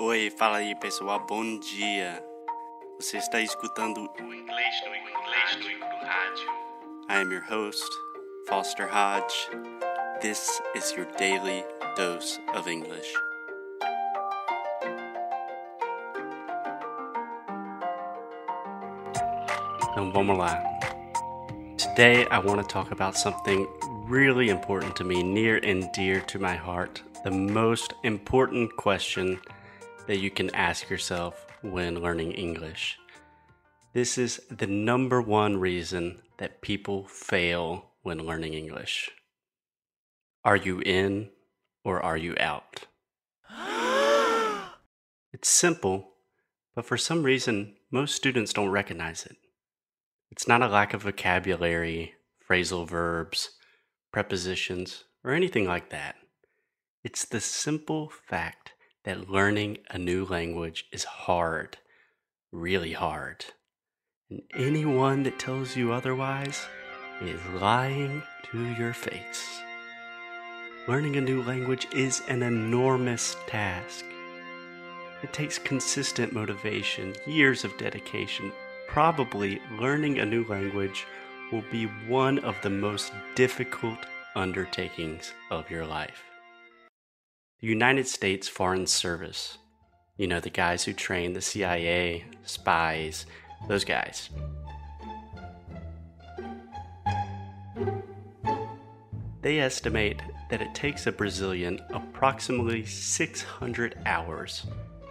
Oi, fala aí pessoal, bom dia. Você está escutando o Inglês no Inglês no Rádio. I am your host, Foster Hodge. This is your daily dose of English. Então vamos lá. Today I want to talk about something really important to me, near and dear to my heart. The most important question that you can ask yourself when learning English. This is the number one reason that people fail when learning English. Are you in or are you out? it's simple, but for some reason, most students don't recognize it. It's not a lack of vocabulary, phrasal verbs, prepositions, or anything like that. It's the simple fact that learning a new language is hard, really hard. And anyone that tells you otherwise is lying to your face. Learning a new language is an enormous task. It takes consistent motivation, years of dedication. Probably learning a new language will be one of the most difficult undertakings of your life. The United States Foreign Service, you know, the guys who train the CIA, spies, those guys. They estimate that it takes a Brazilian approximately 600 hours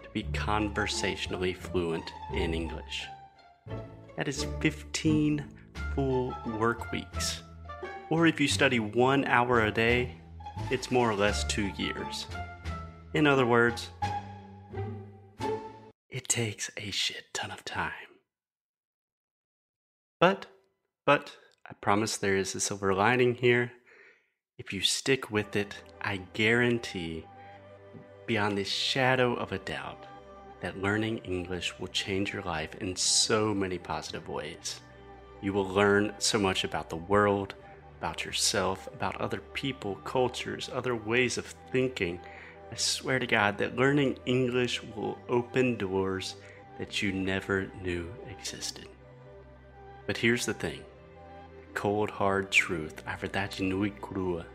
to be conversationally fluent in English. That is 15 full work weeks. Or if you study one hour a day, it's more or less two years. In other words, it takes a shit ton of time. But, but, I promise there is a silver lining here. If you stick with it, I guarantee, beyond the shadow of a doubt, that learning English will change your life in so many positive ways. You will learn so much about the world about yourself, about other people, cultures, other ways of thinking. I swear to God that learning English will open doors that you never knew existed. But here's the thing cold hard truth. A verdade nui crua.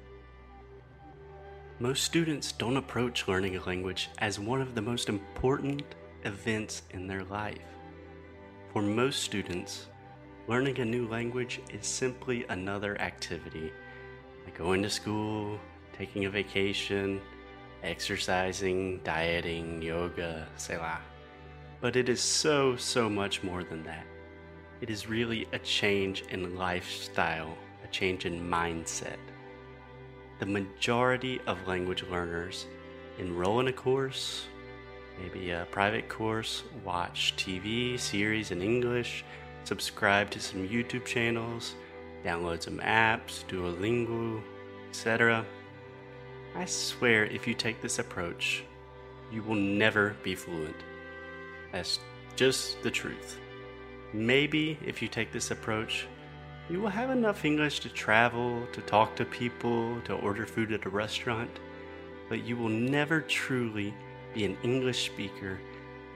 Most students don't approach learning a language as one of the most important events in their life. For most students, Learning a new language is simply another activity, like going to school, taking a vacation, exercising, dieting, yoga, selah. But it is so, so much more than that. It is really a change in lifestyle, a change in mindset. The majority of language learners enroll in a course, maybe a private course, watch TV series in English, subscribe to some YouTube channels, download some apps, Duolingo, etc. I swear if you take this approach, you will never be fluent. That's just the truth. Maybe if you take this approach, you will have enough English to travel, to talk to people, to order food at a restaurant, but you will never truly be an English speaker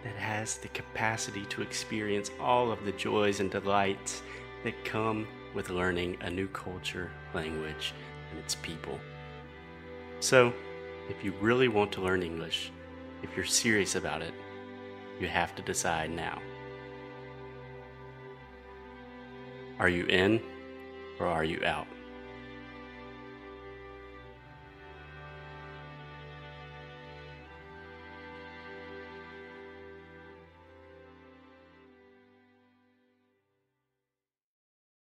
that has the capacity to experience all of the joys and delights that come with learning a new culture, language, and its people. So, if you really want to learn English, if you're serious about it, you have to decide now. Are you in or are you out?